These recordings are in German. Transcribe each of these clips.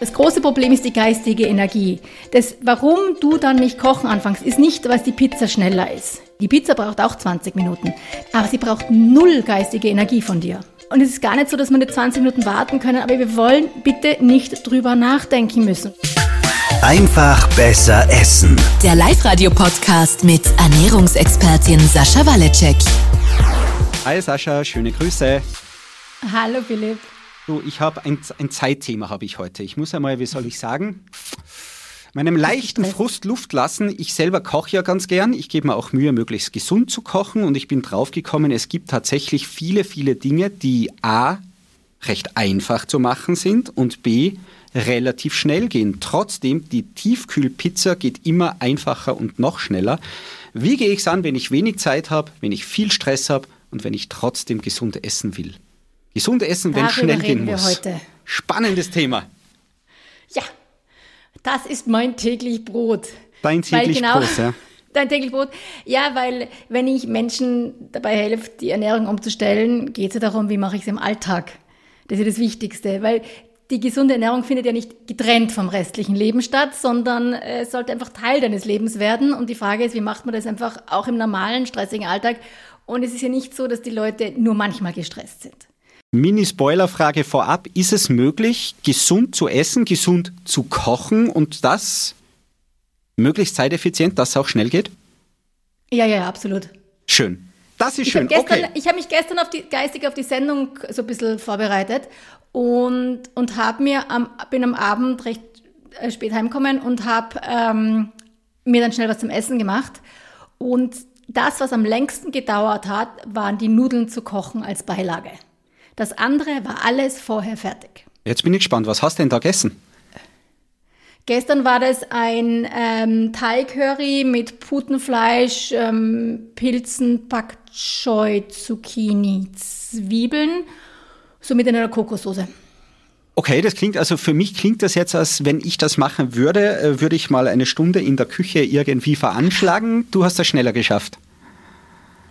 Das große Problem ist die geistige Energie. Das, warum du dann nicht kochen anfängst, ist nicht, weil die Pizza schneller ist. Die Pizza braucht auch 20 Minuten, aber sie braucht null geistige Energie von dir. Und es ist gar nicht so, dass wir nicht 20 Minuten warten können, aber wir wollen bitte nicht drüber nachdenken müssen. Einfach besser essen. Der Live-Radio-Podcast mit Ernährungsexpertin Sascha Waleczek. Hi Sascha, schöne Grüße. Hallo Philipp. Du, ich habe ein, ein Zeitthema habe ich heute. Ich muss einmal, wie soll ich sagen, meinem leichten Frust Luft lassen. Ich selber koche ja ganz gern. Ich gebe mir auch Mühe, möglichst gesund zu kochen. Und ich bin draufgekommen, es gibt tatsächlich viele, viele Dinge, die A, recht einfach zu machen sind und B, relativ schnell gehen. Trotzdem, die Tiefkühlpizza geht immer einfacher und noch schneller. Wie gehe ich es an, wenn ich wenig Zeit habe, wenn ich viel Stress habe und wenn ich trotzdem gesund essen will? Gesund essen, wenn es schnell gehen muss. Spannendes Thema. Ja, das ist mein täglich Brot. Dein täglich genau, Brot, ja. Dein täglich Brot. Ja, weil wenn ich Menschen dabei helfe, die Ernährung umzustellen, geht es ja darum, wie mache ich es im Alltag. Das ist ja das Wichtigste, weil die gesunde Ernährung findet ja nicht getrennt vom restlichen Leben statt, sondern es äh, sollte einfach Teil deines Lebens werden. Und die Frage ist, wie macht man das einfach auch im normalen, stressigen Alltag? Und es ist ja nicht so, dass die Leute nur manchmal gestresst sind. Mini-Spoiler-Frage vorab. Ist es möglich, gesund zu essen, gesund zu kochen und das möglichst zeiteffizient, dass es auch schnell geht? Ja, ja, absolut. Schön. Das ist ich schön. Hab gestern, okay. Ich habe mich gestern auf die, geistig auf die Sendung so ein bisschen vorbereitet und, und hab mir am, bin am Abend recht äh, spät heimgekommen und habe ähm, mir dann schnell was zum Essen gemacht. Und das, was am längsten gedauert hat, waren die Nudeln zu kochen als Beilage. Das andere war alles vorher fertig. Jetzt bin ich gespannt, was hast du denn da gegessen? Gestern war das ein ähm, Thai-Curry mit Putenfleisch, ähm, Pilzen, Pak Choi, Zucchini, Zwiebeln, so mit einer Kokossoße. Okay, das klingt, also für mich klingt das jetzt, als wenn ich das machen würde, äh, würde ich mal eine Stunde in der Küche irgendwie veranschlagen. Du hast das schneller geschafft.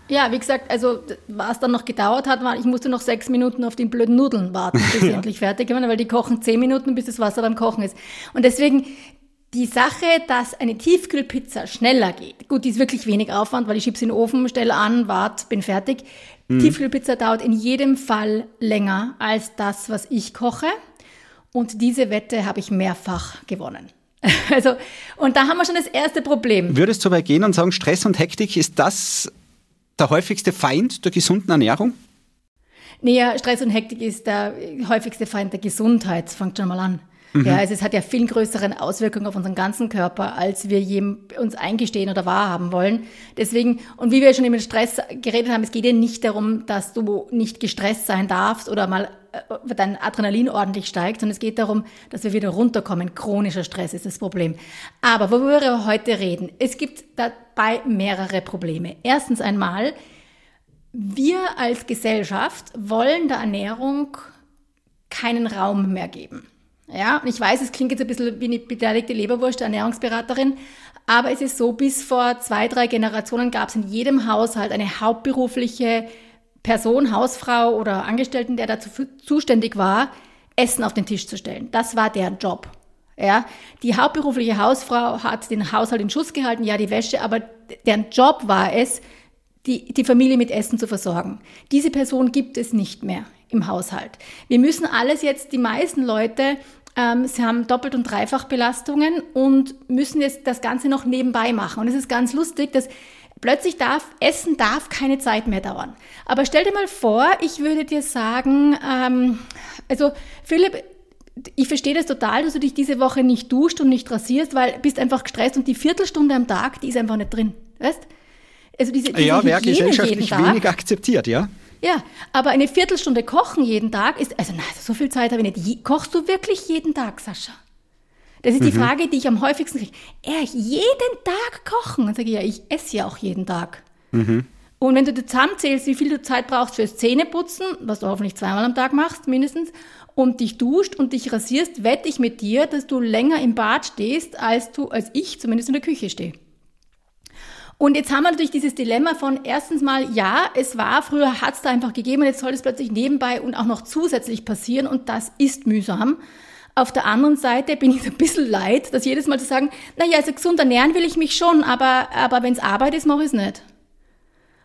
Ja, wie gesagt, also was dann noch gedauert hat, war, ich musste noch sechs Minuten auf die blöden Nudeln warten, bis sie endlich fertig waren, weil die kochen zehn Minuten, bis das Wasser beim Kochen ist. Und deswegen die Sache, dass eine Tiefkühlpizza schneller geht. Gut, die ist wirklich wenig Aufwand, weil ich schieb's in den Ofen, stelle an, wart, bin fertig. Mhm. Tiefkühlpizza dauert in jedem Fall länger als das, was ich koche. Und diese Wette habe ich mehrfach gewonnen. Also, und da haben wir schon das erste Problem. Würdest du bei gehen und sagen, Stress und Hektik ist das der häufigste Feind der gesunden Ernährung? Naja, Stress und Hektik ist der häufigste Feind der Gesundheit. Das fängt schon mal an. Mhm. Ja, also es hat ja viel größeren Auswirkungen auf unseren ganzen Körper, als wir uns eingestehen oder wahrhaben wollen. Deswegen, und wie wir schon über Stress geredet haben, es geht ja nicht darum, dass du nicht gestresst sein darfst oder mal dein Adrenalin ordentlich steigt, sondern es geht darum, dass wir wieder runterkommen. Chronischer Stress ist das Problem. Aber worüber wir heute reden, es gibt dabei mehrere Probleme. Erstens einmal, wir als Gesellschaft wollen der Ernährung keinen Raum mehr geben. Ja, und ich weiß, es klingt jetzt ein bisschen wie eine beteiligte Leberwurst, Ernährungsberaterin, aber es ist so, bis vor zwei, drei Generationen gab es in jedem Haushalt eine hauptberufliche Person, Hausfrau oder Angestellten, der dazu zuständig war, Essen auf den Tisch zu stellen. Das war deren Job. Ja, die hauptberufliche Hausfrau hat den Haushalt in Schuss gehalten, ja, die Wäsche, aber deren Job war es, die, die Familie mit Essen zu versorgen. Diese Person gibt es nicht mehr im Haushalt. Wir müssen alles jetzt, die meisten Leute ähm, sie haben Doppelt- und Dreifachbelastungen und müssen jetzt das Ganze noch nebenbei machen. Und es ist ganz lustig, dass plötzlich darf, Essen darf keine Zeit mehr dauern. Aber stell dir mal vor, ich würde dir sagen, ähm, also Philipp, ich verstehe das total, dass du dich diese Woche nicht duscht und nicht rasierst, weil du bist einfach gestresst und die Viertelstunde am Tag, die ist einfach nicht drin. Weißt? Also diese, diese ja, wäre gesellschaftlich wenig akzeptiert, ja. Ja, aber eine Viertelstunde kochen jeden Tag ist, also nein, so viel Zeit habe ich nicht. Kochst du wirklich jeden Tag, Sascha? Das ist mhm. die Frage, die ich am häufigsten kriege. Er, jeden Tag kochen? Und sage ich, ja, ich esse ja auch jeden Tag. Mhm. Und wenn du zusammenzählst, wie viel du Zeit brauchst fürs Zähneputzen, was du hoffentlich zweimal am Tag machst, mindestens, und dich duscht und dich rasierst, wette ich mit dir, dass du länger im Bad stehst, als du, als ich zumindest in der Küche stehe. Und jetzt haben wir natürlich dieses Dilemma von erstens mal, ja, es war, früher hat es da einfach gegeben und jetzt soll es plötzlich nebenbei und auch noch zusätzlich passieren und das ist mühsam. Auf der anderen Seite bin ich ein bisschen leid, dass jedes Mal zu sagen, naja, also gesund ernähren will ich mich schon, aber, aber wenn es Arbeit ist, mache ich es nicht.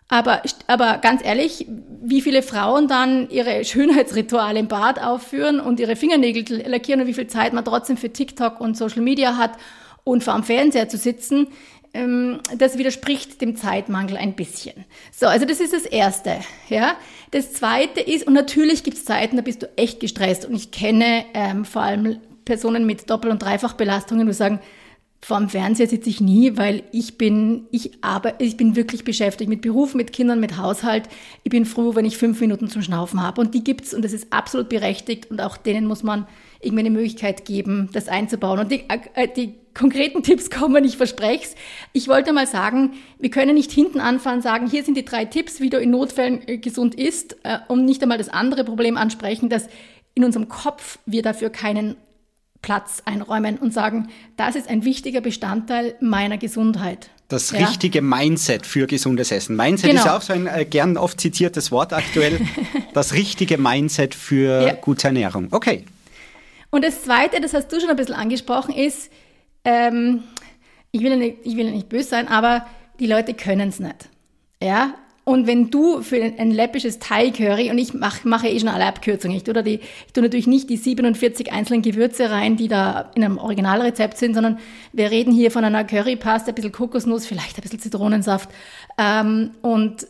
Aber, aber ganz ehrlich, wie viele Frauen dann ihre Schönheitsrituale im Bad aufführen und ihre Fingernägel lackieren und wie viel Zeit man trotzdem für TikTok und Social Media hat und vor dem Fernseher zu sitzen, das widerspricht dem Zeitmangel ein bisschen. So, also das ist das Erste. Ja, das Zweite ist und natürlich gibt es Zeiten, da bist du echt gestresst und ich kenne ähm, vor allem Personen mit Doppel- und Dreifachbelastungen, die sagen, vor dem Fernseher sitze ich nie, weil ich bin, ich arbeite, ich bin wirklich beschäftigt mit Beruf, mit Kindern, mit Haushalt. Ich bin froh, wenn ich fünf Minuten zum Schnaufen habe. Und die gibt's und das ist absolut berechtigt und auch denen muss man irgendwie eine Möglichkeit geben, das einzubauen. Und die, äh, die konkreten Tipps kommen, ich verspreche es. Ich wollte mal sagen, wir können nicht hinten anfangen sagen, hier sind die drei Tipps, wie du in Notfällen äh, gesund isst, äh, und nicht einmal das andere Problem ansprechen, dass in unserem Kopf wir dafür keinen Platz einräumen und sagen, das ist ein wichtiger Bestandteil meiner Gesundheit. Das ja. richtige Mindset für gesundes Essen. Mindset genau. ist auch so ein äh, gern oft zitiertes Wort aktuell. das richtige Mindset für ja. gute Ernährung. Okay. Und das Zweite, das hast du schon ein bisschen angesprochen, ist, ähm, ich, will ja nicht, ich will ja nicht böse sein, aber die Leute können es nicht. Ja, und wenn du für ein, ein läppisches Thai-Curry, und ich mache mache eh schon alle Abkürzungen, ich tue, die, ich tue natürlich nicht die 47 einzelnen Gewürze rein, die da in einem Originalrezept sind, sondern wir reden hier von einer Currypaste, ein bisschen Kokosnuss, vielleicht ein bisschen Zitronensaft ähm, und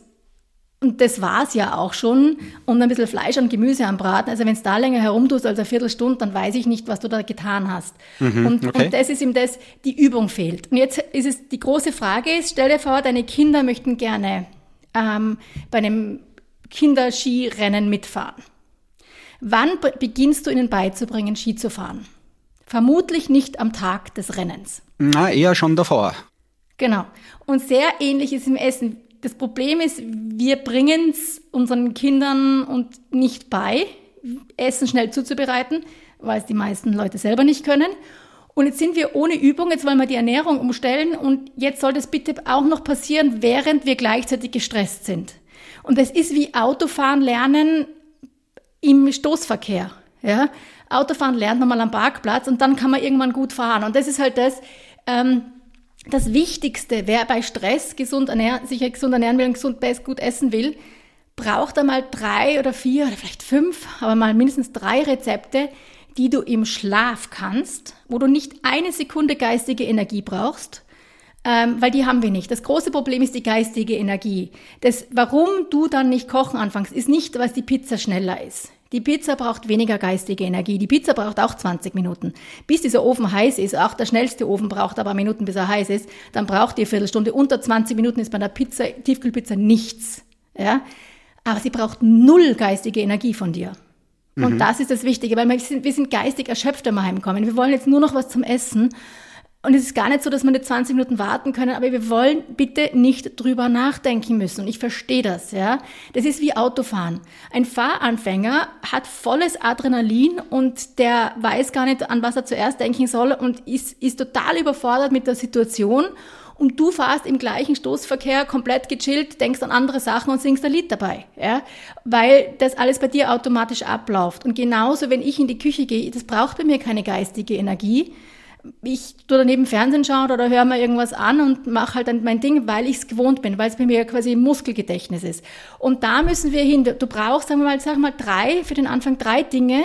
und das war's ja auch schon. Und ein bisschen Fleisch und Gemüse am Braten. Also wenn es da länger herumtust als eine Viertelstunde, dann weiß ich nicht, was du da getan hast. Mhm, und, okay. und das ist ihm das, die Übung fehlt. Und jetzt ist es, die große Frage ist, stell dir vor, deine Kinder möchten gerne ähm, bei einem Kinderskirennen mitfahren. Wann beginnst du ihnen beizubringen, Ski zu fahren? Vermutlich nicht am Tag des Rennens. Na, eher schon davor. Genau. Und sehr ähnlich ist im Essen. Das Problem ist, wir bringen es unseren Kindern und nicht bei, Essen schnell zuzubereiten, weil es die meisten Leute selber nicht können. Und jetzt sind wir ohne Übung, jetzt wollen wir die Ernährung umstellen und jetzt soll das bitte auch noch passieren, während wir gleichzeitig gestresst sind. Und das ist wie Autofahren lernen im Stoßverkehr. Ja? Autofahren lernt man mal am Parkplatz und dann kann man irgendwann gut fahren. Und das ist halt das, ähm, das Wichtigste, wer bei Stress gesund ernähren, sich gesund ernähren will und gesund, gut essen will, braucht einmal drei oder vier oder vielleicht fünf, aber mal mindestens drei Rezepte, die du im Schlaf kannst, wo du nicht eine Sekunde geistige Energie brauchst, ähm, weil die haben wir nicht. Das große Problem ist die geistige Energie. Das, warum du dann nicht kochen anfängst, ist nicht, weil die Pizza schneller ist. Die Pizza braucht weniger geistige Energie. Die Pizza braucht auch 20 Minuten. Bis dieser Ofen heiß ist, auch der schnellste Ofen braucht aber Minuten, bis er heiß ist, dann braucht ihr Viertelstunde. Unter 20 Minuten ist bei einer Pizza, Tiefkühlpizza nichts. Ja? Aber sie braucht null geistige Energie von dir. Und mhm. das ist das Wichtige, weil wir sind, wir sind geistig erschöpft, wenn wir heimkommen. Wir wollen jetzt nur noch was zum Essen. Und es ist gar nicht so, dass wir nicht 20 Minuten warten können, aber wir wollen bitte nicht drüber nachdenken müssen. Und ich verstehe das, ja. Das ist wie Autofahren. Ein Fahranfänger hat volles Adrenalin und der weiß gar nicht, an was er zuerst denken soll und ist, ist total überfordert mit der Situation und du fahrst im gleichen Stoßverkehr komplett gechillt, denkst an andere Sachen und singst ein Lied dabei, ja, weil das alles bei dir automatisch abläuft. Und genauso, wenn ich in die Küche gehe, das braucht bei mir keine geistige Energie. Ich tue daneben Fernsehen schauen oder höre mir irgendwas an und mache halt dann mein Ding, weil ich es gewohnt bin, weil es bei mir quasi Muskelgedächtnis ist. Und da müssen wir hin. Du brauchst, sagen wir mal, sag mal drei, für den Anfang drei Dinge,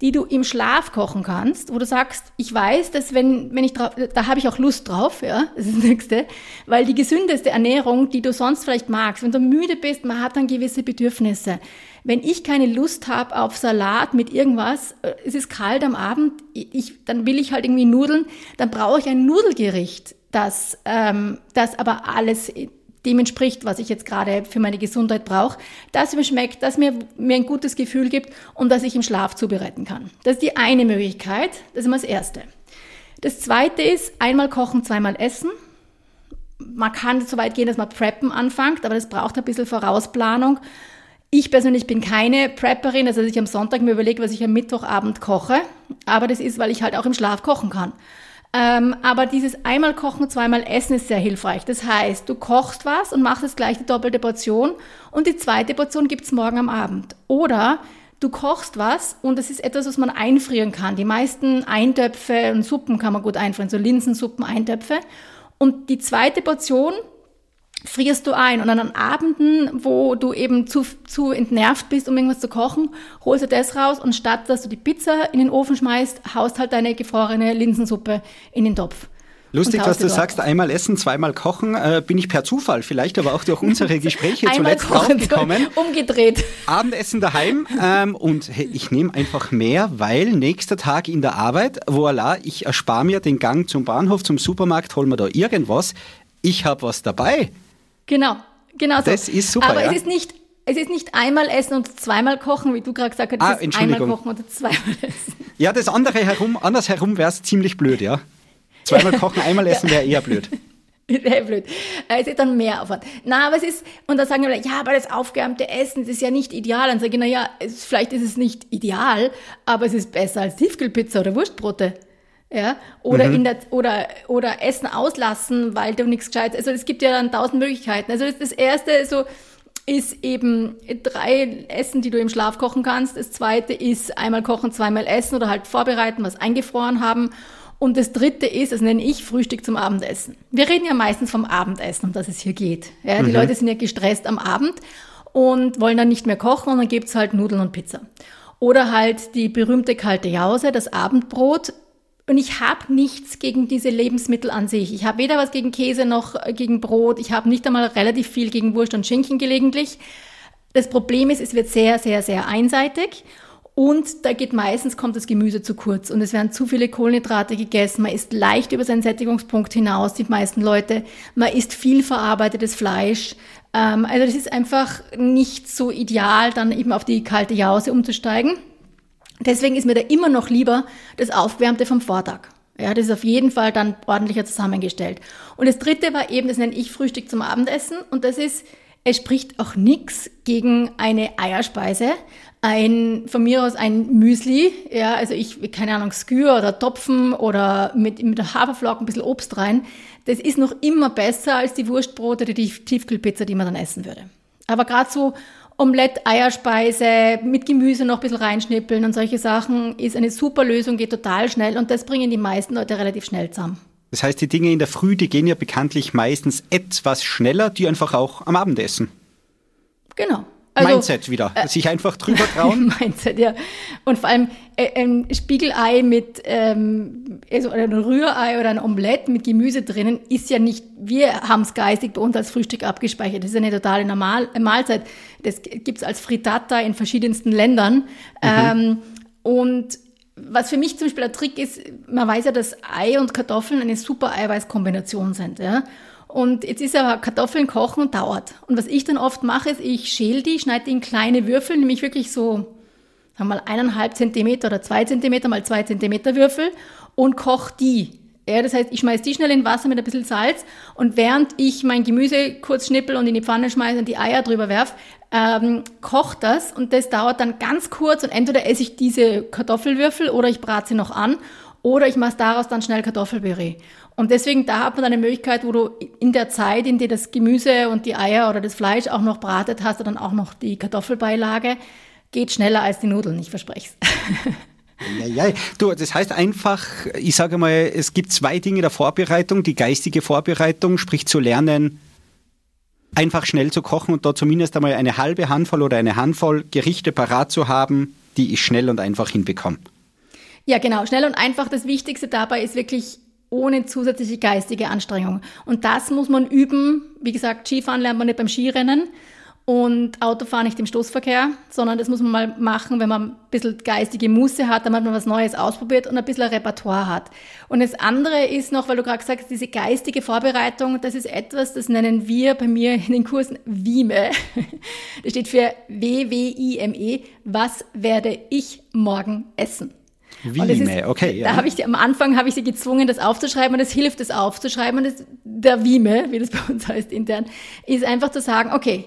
die du im Schlaf kochen kannst, wo du sagst, ich weiß, dass wenn, wenn ich drauf, da habe ich auch Lust drauf, ja, das ist das Nächste, weil die gesündeste Ernährung, die du sonst vielleicht magst, wenn du müde bist, man hat dann gewisse Bedürfnisse. Wenn ich keine Lust habe auf Salat mit irgendwas, äh, es ist kalt am Abend, ich, dann will ich halt irgendwie Nudeln, dann brauche ich ein Nudelgericht, das, ähm, das aber alles dem entspricht, was ich jetzt gerade für meine Gesundheit brauche, das mir schmeckt, das mir, mir ein gutes Gefühl gibt und das ich im Schlaf zubereiten kann. Das ist die eine Möglichkeit, das ist immer das Erste. Das zweite ist, einmal kochen, zweimal essen. Man kann so weit gehen, dass man Preppen anfängt, aber das braucht ein bisschen Vorausplanung. Ich persönlich bin keine Prepperin, also dass ich am Sonntag mir überlege, was ich am Mittwochabend koche. Aber das ist, weil ich halt auch im Schlaf kochen kann. Ähm, aber dieses einmal kochen, zweimal essen ist sehr hilfreich. Das heißt, du kochst was und machst jetzt gleich die doppelte Portion und die zweite Portion gibt's morgen am Abend. Oder du kochst was und das ist etwas, was man einfrieren kann. Die meisten Eintöpfe und Suppen kann man gut einfrieren, so Linsensuppen, Eintöpfe. Und die zweite Portion frierst du ein. Und an Abenden, wo du eben zu, zu entnervt bist, um irgendwas zu kochen, holst du das raus und statt, dass du die Pizza in den Ofen schmeißt, haust halt deine gefrorene Linsensuppe in den Topf. Lustig, dass du sagst, einmal essen, zweimal kochen. Äh, bin ich per Zufall, vielleicht aber auch durch unsere Gespräche zuletzt draufgekommen. Umgedreht. Abendessen daheim ähm, und hey, ich nehme einfach mehr, weil nächster Tag in der Arbeit, voilà, ich erspare mir den Gang zum Bahnhof, zum Supermarkt, hol mir da irgendwas. Ich habe was dabei. Genau, genau so. Das ist super. Aber ja? es ist nicht es ist nicht einmal essen und zweimal kochen, wie du gerade gesagt hast. Ah, es ist einmal kochen und zweimal essen. Ja, das andere herum, andersherum wäre es ziemlich blöd, ja. Zweimal kochen, einmal essen wäre eher blöd. Wäre blöd. Es ist dann mehr Aufwand. Na, aber es ist, und dann sagen wir, ja, aber das aufgewärmte Essen, das ist ja nicht ideal. Dann sage ich, naja, vielleicht ist es nicht ideal, aber es ist besser als Tiefkühlpizza oder Wurstbrote. Ja, oder mhm. in der, oder, oder Essen auslassen, weil du nichts gescheit, also es gibt ja dann tausend Möglichkeiten. Also das, das erste, so, ist eben drei Essen, die du im Schlaf kochen kannst. Das zweite ist einmal kochen, zweimal essen oder halt vorbereiten, was eingefroren haben. Und das dritte ist, das nenne ich Frühstück zum Abendessen. Wir reden ja meistens vom Abendessen, um das es hier geht. Ja, die mhm. Leute sind ja gestresst am Abend und wollen dann nicht mehr kochen und dann gibt's halt Nudeln und Pizza. Oder halt die berühmte kalte Jause, das Abendbrot. Und ich habe nichts gegen diese Lebensmittel an sich. Ich habe weder was gegen Käse noch gegen Brot. Ich habe nicht einmal relativ viel gegen Wurst und Schinken gelegentlich. Das Problem ist, es wird sehr, sehr, sehr einseitig. Und da geht meistens, kommt das Gemüse zu kurz und es werden zu viele Kohlenhydrate gegessen. Man isst leicht über seinen Sättigungspunkt hinaus, die meisten Leute. Man isst viel verarbeitetes Fleisch. Ähm, also das ist einfach nicht so ideal, dann eben auf die kalte Jause umzusteigen. Deswegen ist mir da immer noch lieber das Aufwärmte vom Vortag. Ja, das ist auf jeden Fall dann ordentlicher zusammengestellt. Und das dritte war eben, das nenne ich Frühstück zum Abendessen und das ist, es spricht auch nichts gegen eine Eierspeise, ein, von mir aus ein Müsli, ja, also ich, keine Ahnung, Skür oder Topfen oder mit, mit Haferflocken ein bisschen Obst rein. Das ist noch immer besser als die Wurstbrote oder die Tiefkühlpizza, die man dann essen würde. Aber gerade so Omelette, Eierspeise, mit Gemüse noch ein bisschen reinschnippeln und solche Sachen ist eine super Lösung, geht total schnell und das bringen die meisten Leute relativ schnell zusammen. Das heißt, die Dinge in der Früh, die gehen ja bekanntlich meistens etwas schneller, die einfach auch am Abend essen. Genau. Also, Mindset wieder. Äh, Sich einfach drüber trauen. Mindset, ja. Und vor allem äh, ein Spiegelei mit, ähm, also ein Rührei oder ein Omelett mit Gemüse drinnen ist ja nicht, wir haben es geistig bei uns als Frühstück abgespeichert. Das ist ja eine totale Normal äh, Mahlzeit. Das gibt's als Frittata in verschiedensten Ländern. Mhm. Ähm, und was für mich zum Beispiel ein Trick ist, man weiß ja, dass Ei und Kartoffeln eine super Eiweißkombination sind. Ja? Und jetzt ist aber Kartoffeln kochen und dauert. Und was ich dann oft mache, ist, ich schäle die, schneide die in kleine Würfel, nämlich wirklich so, sagen wir mal eineinhalb Zentimeter oder zwei Zentimeter mal zwei Zentimeter Würfel und koche die. Ja, das heißt, ich schmeiße die schnell in Wasser mit ein bisschen Salz und während ich mein Gemüse kurz schnippel und in die Pfanne schmeiße und die Eier drüber werf, ähm, kocht das und das dauert dann ganz kurz und entweder esse ich diese Kartoffelwürfel oder ich brate sie noch an oder ich mache daraus dann schnell Kartoffelpüree. Und deswegen, da hat man eine Möglichkeit, wo du in der Zeit, in der das Gemüse und die Eier oder das Fleisch auch noch bratet, hast dann auch noch die Kartoffelbeilage. Geht schneller als die Nudeln, ich verspreche es. Ja, ja. Du, das heißt einfach, ich sage mal, es gibt zwei Dinge der Vorbereitung. Die geistige Vorbereitung, sprich zu lernen, einfach schnell zu kochen und da zumindest einmal eine halbe Handvoll oder eine Handvoll Gerichte parat zu haben, die ich schnell und einfach hinbekomme. Ja, genau. Schnell und einfach. Das Wichtigste dabei ist wirklich ohne zusätzliche geistige Anstrengung. Und das muss man üben. Wie gesagt, Skifahren lernt man nicht beim Skirennen und Autofahren nicht im Stoßverkehr, sondern das muss man mal machen, wenn man ein bisschen geistige Muße hat, damit man was Neues ausprobiert und ein bisschen ein Repertoire hat. Und das andere ist noch, weil du gerade gesagt hast, diese geistige Vorbereitung, das ist etwas, das nennen wir bei mir in den Kursen WIME. Das steht für W-W-I-M-E. Was werde ich morgen essen? Wie ist, okay. Ja. Da habe ich am Anfang habe ich sie gezwungen, das aufzuschreiben und es hilft, das aufzuschreiben. Und das, der Wime, wie das bei uns heißt intern, ist einfach zu sagen, okay,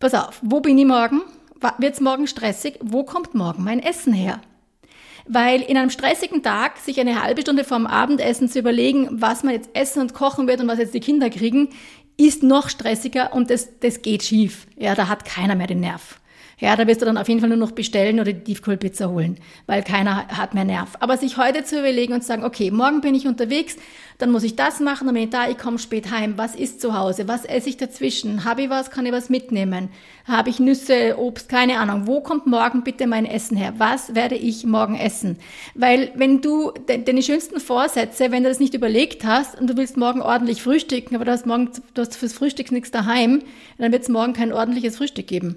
pass auf, wo bin ich morgen? Wird es morgen stressig? Wo kommt morgen mein Essen her? Weil in einem stressigen Tag sich eine halbe Stunde vorm Abendessen zu überlegen, was man jetzt essen und kochen wird und was jetzt die Kinder kriegen, ist noch stressiger und das, das geht schief. Ja, da hat keiner mehr den Nerv. Ja, da wirst du dann auf jeden Fall nur noch bestellen oder die Tiefkühlpizza holen, weil keiner hat mehr Nerv. Aber sich heute zu überlegen und zu sagen, okay, morgen bin ich unterwegs, dann muss ich das machen, dann bin ich da, ich komme spät heim. Was ist zu Hause? Was esse ich dazwischen? Habe ich was? Kann ich was mitnehmen? Habe ich Nüsse, Obst? Keine Ahnung. Wo kommt morgen bitte mein Essen her? Was werde ich morgen essen? Weil wenn du de deine schönsten Vorsätze, wenn du das nicht überlegt hast und du willst morgen ordentlich frühstücken, aber du hast morgen du hast fürs Frühstück nichts daheim, dann wird es morgen kein ordentliches Frühstück geben.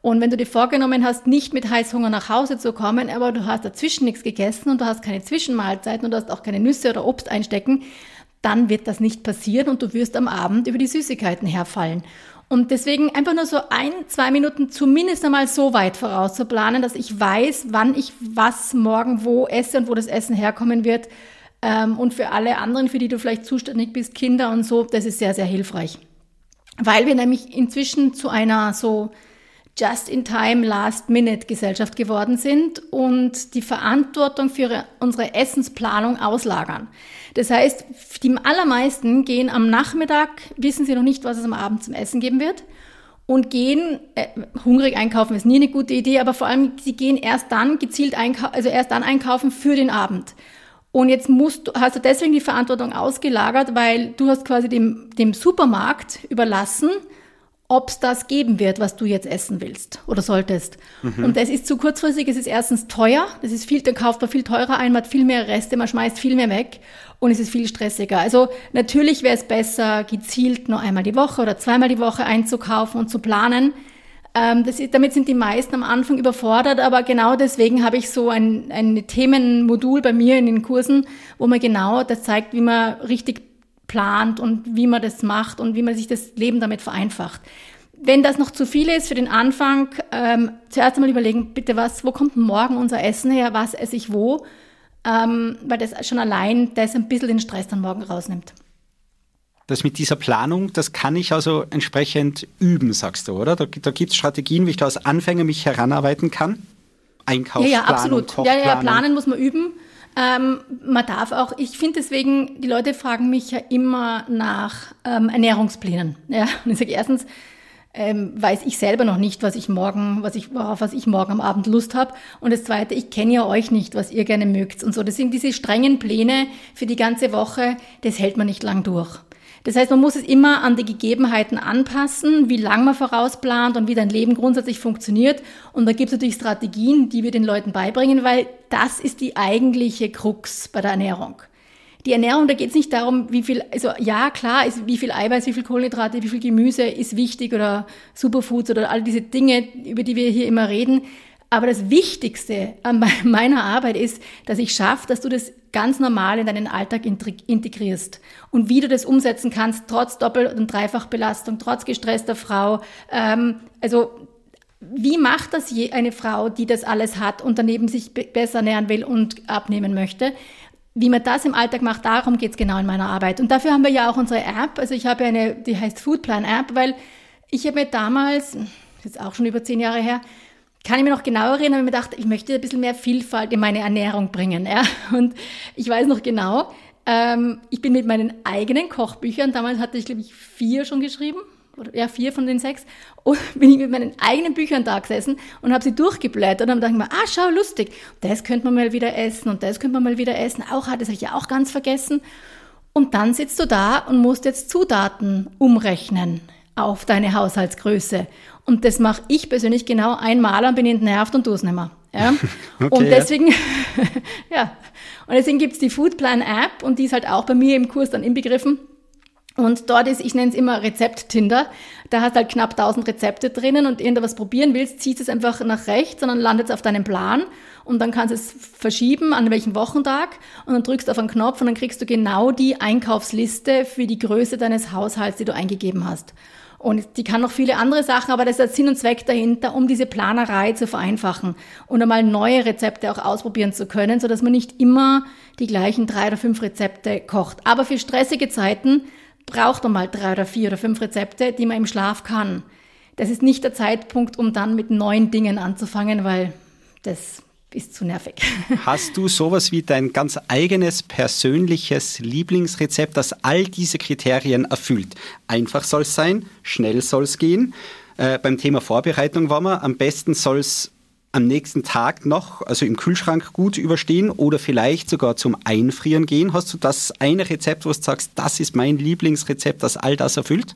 Und wenn du dir vorgenommen hast, nicht mit Heißhunger nach Hause zu kommen, aber du hast dazwischen nichts gegessen und du hast keine Zwischenmahlzeiten und du hast auch keine Nüsse oder Obst einstecken, dann wird das nicht passieren und du wirst am Abend über die Süßigkeiten herfallen. Und deswegen einfach nur so ein, zwei Minuten zumindest einmal so weit vorauszuplanen, dass ich weiß, wann ich was morgen wo esse und wo das Essen herkommen wird. Ähm, und für alle anderen, für die du vielleicht zuständig bist, Kinder und so, das ist sehr, sehr hilfreich. Weil wir nämlich inzwischen zu einer so Just-in-Time, Last-Minute-Gesellschaft geworden sind und die Verantwortung für unsere Essensplanung auslagern. Das heißt, die allermeisten gehen am Nachmittag, wissen sie noch nicht, was es am Abend zum Essen geben wird und gehen, äh, hungrig einkaufen ist nie eine gute Idee, aber vor allem, sie gehen erst dann gezielt einkaufen, also erst dann einkaufen für den Abend. Und jetzt musst du, hast du deswegen die Verantwortung ausgelagert, weil du hast quasi dem, dem Supermarkt überlassen, ob es das geben wird, was du jetzt essen willst oder solltest. Mhm. Und das ist zu kurzfristig, es ist erstens teuer, das ist viel, dann kauft man viel teurer ein, man hat viel mehr Reste, man schmeißt viel mehr weg und es ist viel stressiger. Also natürlich wäre es besser, gezielt nur einmal die Woche oder zweimal die Woche einzukaufen und zu planen. Ähm, das ist, damit sind die meisten am Anfang überfordert, aber genau deswegen habe ich so ein, ein Themenmodul bei mir in den Kursen, wo man genau das zeigt, wie man richtig plant und wie man das macht und wie man sich das Leben damit vereinfacht. Wenn das noch zu viel ist für den Anfang, ähm, zuerst einmal überlegen, bitte was, wo kommt morgen unser Essen her, was esse ich wo, ähm, weil das schon allein das ein bisschen den Stress dann morgen rausnimmt. Das mit dieser Planung, das kann ich also entsprechend üben, sagst du, oder? Da, da gibt es Strategien, wie ich da als Anfänger mich heranarbeiten kann? Einkaufsplanung, ja, ja, absolut. Ja, ja, planen muss man üben. Ähm, man darf auch, ich finde deswegen, die Leute fragen mich ja immer nach ähm, Ernährungsplänen. Ja? Und ich sage erstens, ähm, weiß ich selber noch nicht, was ich morgen, was ich, worauf was ich morgen am Abend Lust habe. Und das Zweite, ich kenne ja euch nicht, was ihr gerne mögt und so. Das sind diese strengen Pläne für die ganze Woche, das hält man nicht lang durch. Das heißt, man muss es immer an die Gegebenheiten anpassen, wie lang man vorausplant und wie dein Leben grundsätzlich funktioniert. Und da gibt es natürlich Strategien, die wir den Leuten beibringen, weil das ist die eigentliche Krux bei der Ernährung. Die Ernährung, da geht es nicht darum, wie viel, also ja, klar, ist, wie viel Eiweiß, wie viel Kohlenhydrate, wie viel Gemüse ist wichtig oder Superfoods oder all diese Dinge, über die wir hier immer reden. Aber das Wichtigste an meiner Arbeit ist, dass ich schaffe, dass du das ganz normal in deinen Alltag integrierst. Und wie du das umsetzen kannst, trotz Doppel- und Dreifachbelastung, trotz gestresster Frau. Ähm, also wie macht das je eine Frau, die das alles hat und daneben sich besser ernähren will und abnehmen möchte? Wie man das im Alltag macht, darum geht's genau in meiner Arbeit. Und dafür haben wir ja auch unsere App. Also ich habe eine, die heißt Foodplan App, weil ich habe mir damals, jetzt auch schon über zehn Jahre her, kann ich mir noch genau erinnern, habe ich mir gedacht, ich möchte ein bisschen mehr Vielfalt in meine Ernährung bringen. Ja? Und ich weiß noch genau, ähm, ich bin mit meinen eigenen Kochbüchern, damals hatte ich, glaube ich, vier schon geschrieben, oder ja, vier von den sechs, und bin ich mit meinen eigenen Büchern da gesessen und habe sie durchgeblättert und dann dachte ich mir, ah, schau, lustig, das könnte man mal wieder essen und das könnte man mal wieder essen. Auch, das habe ich ja auch ganz vergessen. Und dann sitzt du da und musst jetzt Zutaten umrechnen auf deine Haushaltsgröße. Und das mache ich persönlich genau einmal und bin entnervt und tue es nicht mehr. Ja? okay, und deswegen, ja. ja. Und deswegen gibt's die Foodplan App und die ist halt auch bei mir im Kurs dann inbegriffen. Und dort ist, ich nenne es immer Rezept-Tinder. Da hast halt knapp 1000 Rezepte drinnen und irgendwas probieren willst, ziehst es einfach nach rechts und dann landet es auf deinem Plan und dann kannst du es verschieben, an welchem Wochentag und dann drückst du auf einen Knopf und dann kriegst du genau die Einkaufsliste für die Größe deines Haushalts, die du eingegeben hast. Und die kann noch viele andere Sachen, aber das ist der Sinn und Zweck dahinter, um diese Planerei zu vereinfachen und einmal neue Rezepte auch ausprobieren zu können, so dass man nicht immer die gleichen drei oder fünf Rezepte kocht. Aber für stressige Zeiten braucht man mal drei oder vier oder fünf Rezepte, die man im Schlaf kann. Das ist nicht der Zeitpunkt, um dann mit neuen Dingen anzufangen, weil das ist zu nervig. Hast du sowas wie dein ganz eigenes persönliches Lieblingsrezept, das all diese Kriterien erfüllt? Einfach soll es sein, schnell soll es gehen. Äh, beim Thema Vorbereitung waren wir, am besten soll es am nächsten Tag noch, also im Kühlschrank gut überstehen oder vielleicht sogar zum Einfrieren gehen. Hast du das eine Rezept, wo du sagst, das ist mein Lieblingsrezept, das all das erfüllt?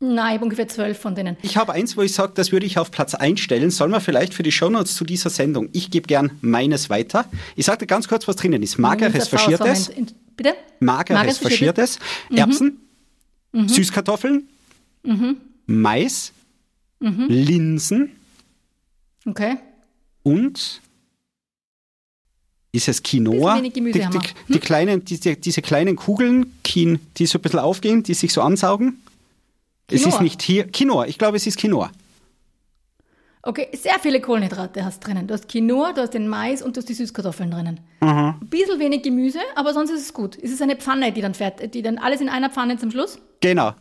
Nein, ich habe ungefähr zwölf von denen. Ich habe eins, wo ich sage, das würde ich auf Platz einstellen. Sollen wir vielleicht für die Shownotes zu dieser Sendung? Ich gebe gern meines weiter. Ich sage dir ganz kurz, was drinnen ist. Mageres Faschiertes. Bitte? Mageres, Mageres Faschiertes. Mhm. Erbsen. Mhm. Süßkartoffeln. Mhm. Mais. Mhm. Linsen. Okay. Und ist es Quinoa? Die, die, die, hm? die kleinen, diese, diese kleinen Kugeln, die so ein bisschen aufgehen, die sich so ansaugen? Quinoa. Es ist nicht hier. Quinoa, ich glaube, es ist Quinoa. Okay, sehr viele Kohlenhydrate hast drinnen. Du hast Quinoa, du hast den Mais und du hast die Süßkartoffeln drinnen. Mhm. Ein bisschen wenig Gemüse, aber sonst ist es gut. Es ist eine Pfanne, die dann fährt, die dann alles in einer Pfanne zum Schluss. Genau.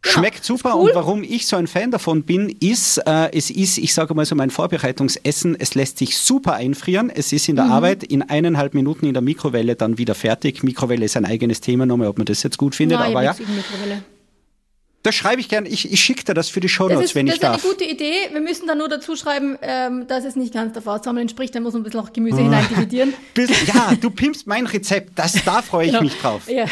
Genau. Schmeckt super cool. und warum ich so ein Fan davon bin, ist, äh, es ist, ich sage mal so, mein Vorbereitungsessen, es lässt sich super einfrieren. Es ist in der mhm. Arbeit in eineinhalb Minuten in der Mikrowelle dann wieder fertig. Mikrowelle ist ein eigenes Thema nochmal, ob man das jetzt gut findet, Nein, aber ja. Das schreibe ich gerne. Ich, ich schicke dir das für die Shownotes, wenn ich darf. Das ist eine gute Idee. Wir müssen dann nur dazu schreiben, ähm, dass es nicht ganz der Faustformel entspricht. Da muss man ein bisschen auch Gemüse hinein dividieren. ja, du pimpst mein Rezept. Das, da freue ich genau. mich drauf. Ja.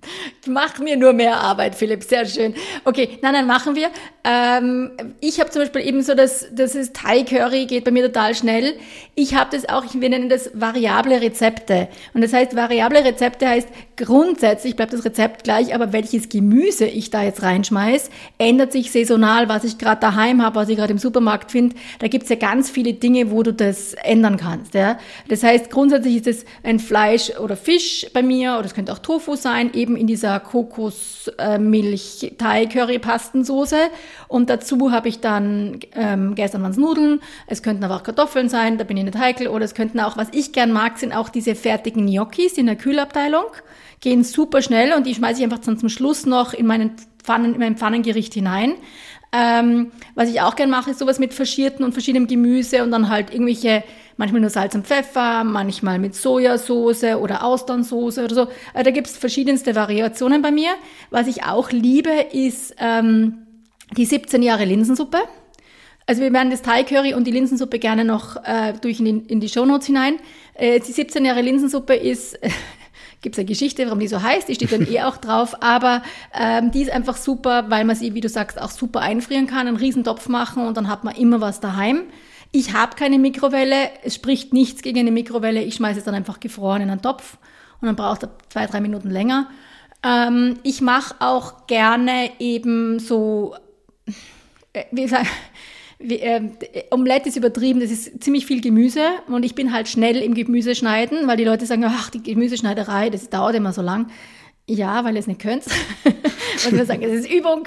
Mach mir nur mehr Arbeit, Philipp, sehr schön. Okay, nein, nein, machen wir. Ähm, ich habe zum Beispiel eben so, dass das ist Thai Curry, geht bei mir total schnell. Ich habe das auch, wir nennen das variable Rezepte. Und das heißt, variable Rezepte heißt, grundsätzlich bleibt das Rezept gleich, aber welches Gemüse ich da jetzt reinschmeiß, ändert sich saisonal, was ich gerade daheim habe, was ich gerade im Supermarkt finde. Da gibt's ja ganz viele Dinge, wo du das ändern kannst. Ja? Das heißt, grundsätzlich ist es ein Fleisch oder Fisch bei mir, oder es könnte auch Tofu sein, eben in dieser Kokosmilch Thai Curry Pastensoße und dazu habe ich dann ähm, gestern waren es Nudeln, es könnten aber auch Kartoffeln sein, da bin ich nicht heikel. Oder es könnten auch, was ich gern mag, sind auch diese fertigen Gnocchis in der Kühlabteilung, gehen super schnell und die schmeiße ich einfach dann zum Schluss noch in meinen Pfannen, in mein Pfannengericht hinein. Ähm, was ich auch gern mache, ist sowas mit verschierten und verschiedenem Gemüse und dann halt irgendwelche manchmal nur Salz und Pfeffer, manchmal mit Sojasauce oder Austernsoße oder so. Äh, da gibt's verschiedenste Variationen bei mir. Was ich auch liebe, ist ähm, die 17 Jahre Linsensuppe. Also wir werden das Thai Curry und die Linsensuppe gerne noch äh, durch in die, in die Shownotes hinein. Äh, die 17 Jahre Linsensuppe ist, gibt es eine Geschichte, warum die so heißt, die steht dann eh auch drauf, aber ähm, die ist einfach super, weil man sie, wie du sagst, auch super einfrieren kann, einen Riesentopf machen und dann hat man immer was daheim. Ich habe keine Mikrowelle, es spricht nichts gegen eine Mikrowelle. Ich schmeiße es dann einfach gefroren in einen Topf und dann braucht er zwei, drei Minuten länger. Ähm, ich mache auch gerne eben so, äh, wie sagen, wie, äh, Omelette ist übertrieben, das ist ziemlich viel Gemüse und ich bin halt schnell im Gemüseschneiden, weil die Leute sagen, ach, die Gemüseschneiderei, das dauert immer so lang. Ja, weil ihr es nicht könnt. und wir sagen, es ist Übung.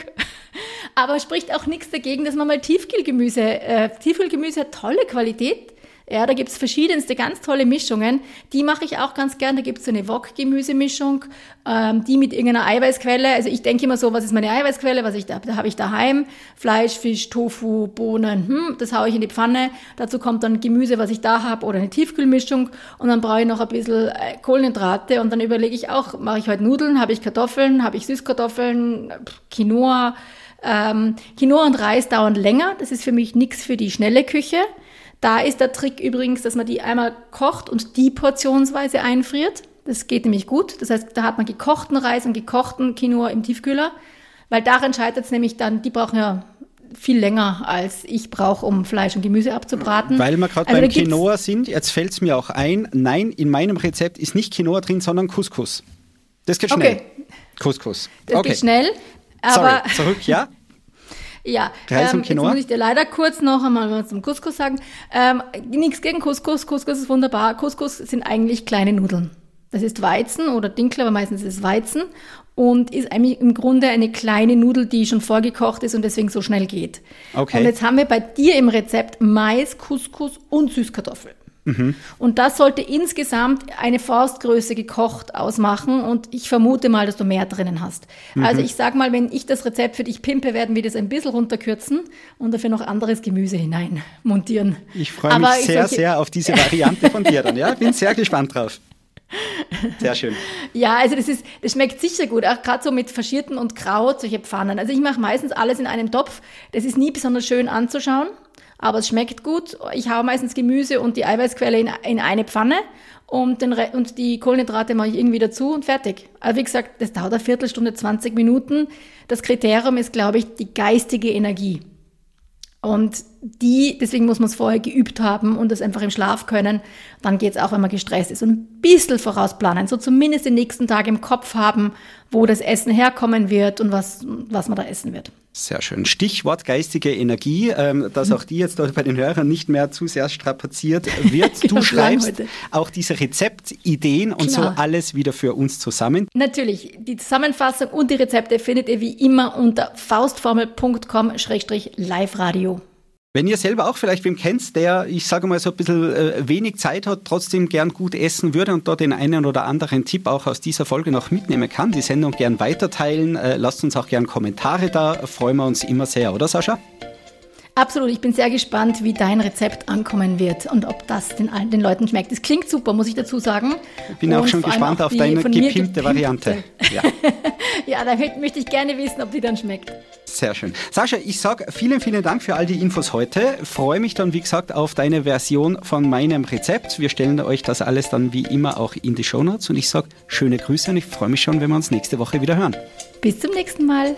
Aber spricht auch nichts dagegen, dass man mal Tiefkühlgemüse, äh, Tiefkühlgemüse hat tolle Qualität. Ja, da gibt's verschiedenste ganz tolle Mischungen. Die mache ich auch ganz gern. Da gibt's so eine Wok-Gemüsemischung, ähm, die mit irgendeiner Eiweißquelle. Also ich denke immer so, was ist meine Eiweißquelle? Was ich da, da habe ich daheim. Fleisch, Fisch, Tofu, Bohnen. Hm, das haue ich in die Pfanne. Dazu kommt dann Gemüse, was ich da habe, oder eine Tiefkühlmischung. Und dann brauche ich noch ein bisschen äh, Kohlenhydrate. Und dann überlege ich auch, mache ich heute Nudeln? Habe ich Kartoffeln? Habe ich Süßkartoffeln? Quinoa? Ähm, Quinoa und Reis dauern länger. Das ist für mich nichts für die schnelle Küche. Da ist der Trick übrigens, dass man die einmal kocht und die portionsweise einfriert. Das geht nämlich gut. Das heißt, da hat man gekochten Reis und gekochten Quinoa im Tiefkühler. Weil darin scheitert es nämlich dann, die brauchen ja viel länger, als ich brauche, um Fleisch und Gemüse abzubraten. Weil wir gerade also beim Quinoa sind, jetzt fällt es mir auch ein, nein, in meinem Rezept ist nicht Quinoa drin, sondern Couscous. Das geht schnell. Okay. Couscous. Das okay. geht schnell. Aber Sorry, zurück, ja? Ja, Reis ähm, jetzt muss ich dir leider kurz noch einmal zum Couscous sagen. Ähm, nichts gegen Couscous, Couscous ist wunderbar. Couscous sind eigentlich kleine Nudeln. Das ist Weizen oder Dinkel, aber meistens ist es Weizen und ist eigentlich im Grunde eine kleine Nudel, die schon vorgekocht ist und deswegen so schnell geht. Okay. Und jetzt haben wir bei dir im Rezept Mais, Couscous und Süßkartoffel. Mhm. Und das sollte insgesamt eine Faustgröße gekocht ausmachen und ich vermute mal, dass du mehr drinnen hast. Mhm. Also ich sag mal, wenn ich das Rezept für dich pimpe, werden wir das ein bisschen runterkürzen und dafür noch anderes Gemüse hinein montieren. Ich freue mich sehr, sehr auf diese Variante von dir dann. Ja, bin sehr gespannt drauf. Sehr schön. Ja, also das ist, das schmeckt sicher gut, auch gerade so mit Faschierten und Kraut, solche Pfannen. Also ich mache meistens alles in einem Topf. Das ist nie besonders schön anzuschauen, aber es schmeckt gut. Ich haue meistens Gemüse und die Eiweißquelle in, in eine Pfanne und, den, und die Kohlenhydrate mache ich irgendwie dazu und fertig. Also wie gesagt, das dauert eine Viertelstunde, 20 Minuten. Das Kriterium ist, glaube ich, die geistige Energie. Und die, deswegen muss man es vorher geübt haben und das einfach im Schlaf können. Dann geht es auch, wenn man gestresst ist. Und ein bisschen vorausplanen, so zumindest den nächsten Tag im Kopf haben, wo das Essen herkommen wird und was, was man da essen wird. Sehr schön. Stichwort geistige Energie, ähm, dass auch die jetzt dort bei den Hörern nicht mehr zu sehr strapaziert wird. Du schreibst auch diese Rezeptideen und Klar. so alles wieder für uns zusammen. Natürlich. Die Zusammenfassung und die Rezepte findet ihr wie immer unter faustformel.com-live-radio. Wenn ihr selber auch vielleicht wem kennt, der, ich sage mal, so ein bisschen äh, wenig Zeit hat, trotzdem gern gut essen würde und dort den einen oder anderen Tipp auch aus dieser Folge noch mitnehmen kann, die Sendung gern weiterteilen, äh, lasst uns auch gern Kommentare da, freuen wir uns immer sehr, oder Sascha? Absolut, ich bin sehr gespannt, wie dein Rezept ankommen wird und ob das den, den Leuten schmeckt. Es klingt super, muss ich dazu sagen. Ich bin und auch schon gespannt auf deine gepimpte Variante. Ja. ja, da möchte ich gerne wissen, ob die dann schmeckt. Sehr schön. Sascha, ich sage vielen, vielen Dank für all die Infos heute. Freue mich dann, wie gesagt, auf deine Version von meinem Rezept. Wir stellen euch das alles dann wie immer auch in die Shownotes und ich sage schöne Grüße und ich freue mich schon, wenn wir uns nächste Woche wieder hören. Bis zum nächsten Mal.